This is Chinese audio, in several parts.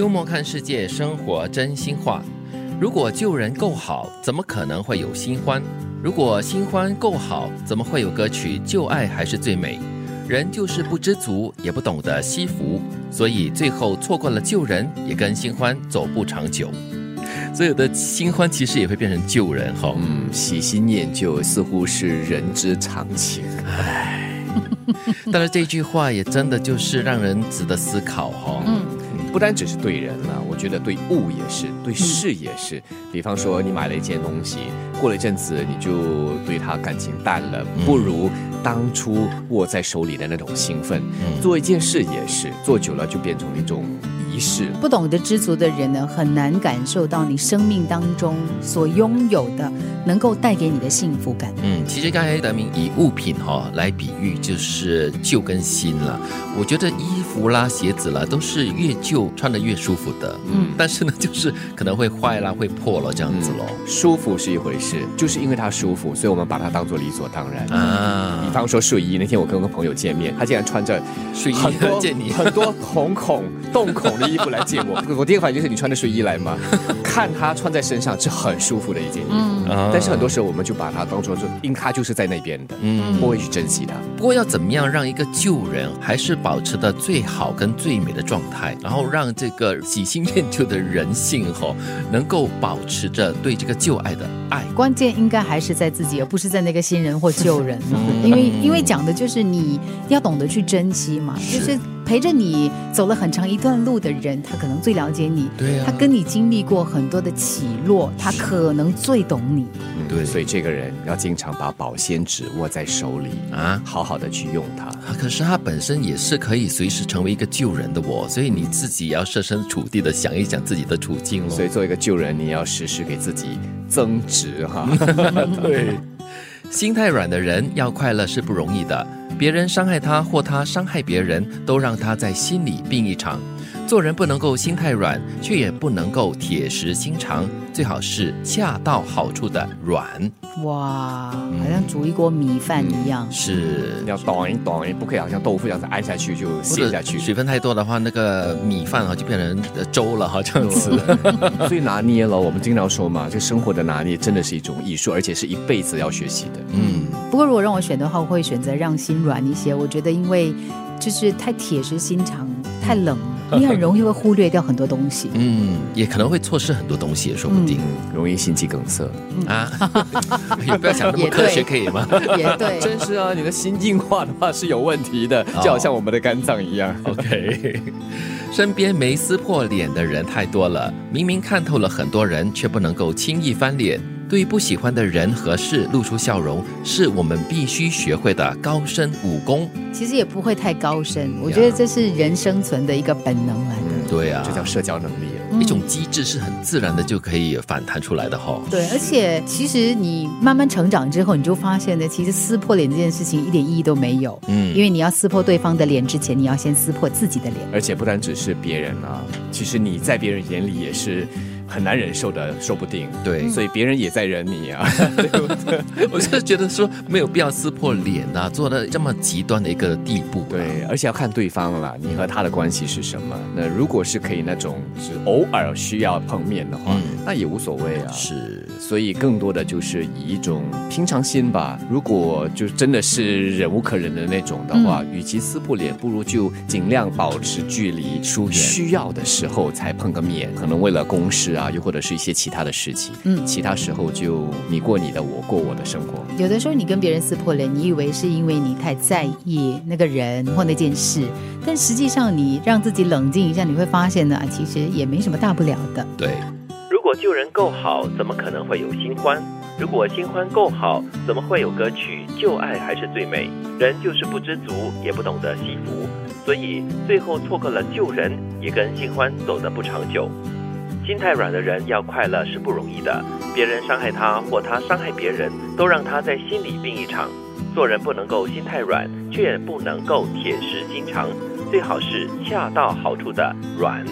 幽默看世界，生活真心话。如果旧人够好，怎么可能会有新欢？如果新欢够好，怎么会有歌曲《旧爱还是最美》？人就是不知足，也不懂得惜福，所以最后错过了旧人，也跟新欢走不长久。所有的新欢其实也会变成旧人哈。嗯，喜新厌旧似乎是人之常情。唉，但是这句话也真的就是让人值得思考哈。嗯，不单只是对人了，我觉得对物也是，对事也是。比方说，你买了一件东西，过了一阵子，你就对他感情淡了，不如当初握在手里的那种兴奋。做一件事也是，做久了就变成一种。仪式不懂得知足的人呢，很难感受到你生命当中所拥有的能够带给你的幸福感。嗯，其实刚才德明以物品哈来比喻，就是旧跟新了。我觉得衣服啦、鞋子啦，都是越旧穿的越舒服的。嗯，但是呢，就是可能会坏啦、会破了这样子喽。舒服是一回事，就是因为它舒服，所以我们把它当做理所当然啊。比方说睡衣，那天我跟个朋友见面，他竟然穿着睡衣见你，很多瞳孔、洞孔。的衣服来见我，我第一个反应就是你穿的睡衣来吗？看他穿在身上是很舒服的一件衣服，但是很多时候我们就把它当做就因他就是在那边的，嗯，不会去珍惜它。不过要怎么样让一个旧人还是保持的最好跟最美的状态，然后让这个喜新厌旧的人性哈能够保持着对这个旧爱的爱？关键应该还是在自己，而不是在那个新人或旧人，因为因为讲的就是你要懂得去珍惜嘛，就是。陪着你走了很长一段路的人，他可能最了解你。对呀，他跟你经历过很多的起落，他可能最懂你。对，所以这个人要经常把保鲜纸握在手里啊，好好的去用它。可是他本身也是可以随时成为一个救人的我，所以你自己要设身处地的想一想自己的处境喽所以做一个救人，你要时时给自己增值哈。对，心太软的人要快乐是不容易的。别人伤害他或他伤害别人，都让他在心里病一场。做人不能够心太软，却也不能够铁石心肠，最好是恰到好处的软。哇，好像煮一锅米饭一样，是要短一短一，不可以好像豆腐这样子按下去就陷下去。水分太多的话，那个米饭啊就变成粥了哈，这样子。所以拿捏了，我们经常说嘛，这生活的拿捏真的是一种艺术，而且是一辈子要学习的。嗯，不过如果让我选的话，我会选择让心软一些。我觉得因为就是太铁石心肠，太冷。你很容易会忽略掉很多东西，嗯，也可能会错失很多东西，也说不定，容易心肌梗塞啊！不要想那么科学，可以吗？也对，真是啊，你的心硬化的话是有问题的，就好像我们的肝脏一样。OK，身边没撕破脸的人太多了，明明看透了很多人，却不能够轻易翻脸。对不喜欢的人和事露出笑容，是我们必须学会的高深武功。其实也不会太高深，我觉得这是人生存的一个本能来的。对啊，这叫社交能力，一种机制是很自然的就可以反弹出来的哈。对，而且其实你慢慢成长之后，你就发现呢，其实撕破脸这件事情一点意义都没有。嗯，因为你要撕破对方的脸之前，你要先撕破自己的脸。而且不单只是别人啊，其实你在别人眼里也是。很难忍受的，说不定。对，所以别人也在忍你啊。我是觉得说没有必要撕破脸啊，做到这么极端的一个地步。对，而且要看对方了，你和他的关系是什么。那如果是可以那种只偶尔需要碰面的话，那也无所谓啊。是，所以更多的就是以一种平常心吧。如果就真的是忍无可忍的那种的话，与其撕破脸，不如就尽量保持距离，疏远。需要的时候才碰个面，可能为了公事啊。啊，又或者是一些其他的事情，嗯，其他时候就你过你的，我过我的生活。有的时候你跟别人撕破脸，你以为是因为你太在意那个人或那件事，但实际上你让自己冷静一下，你会发现呢，其实也没什么大不了的。对，如果旧人够好，怎么可能会有新欢？如果新欢够好，怎么会有歌曲《旧爱还是最美》？人就是不知足，也不懂得惜福，所以最后错过了旧人，也跟新欢走得不长久。心太软的人要快乐是不容易的，别人伤害他或他伤害别人，都让他在心里病一场。做人不能够心太软，却不能够铁石心肠，最好是恰到好处的软。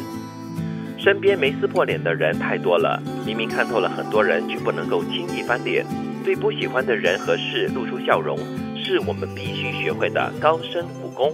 身边没撕破脸的人太多了，明明看透了很多人，却不能够轻易翻脸。对不喜欢的人和事露出笑容，是我们必须学会的高深武功。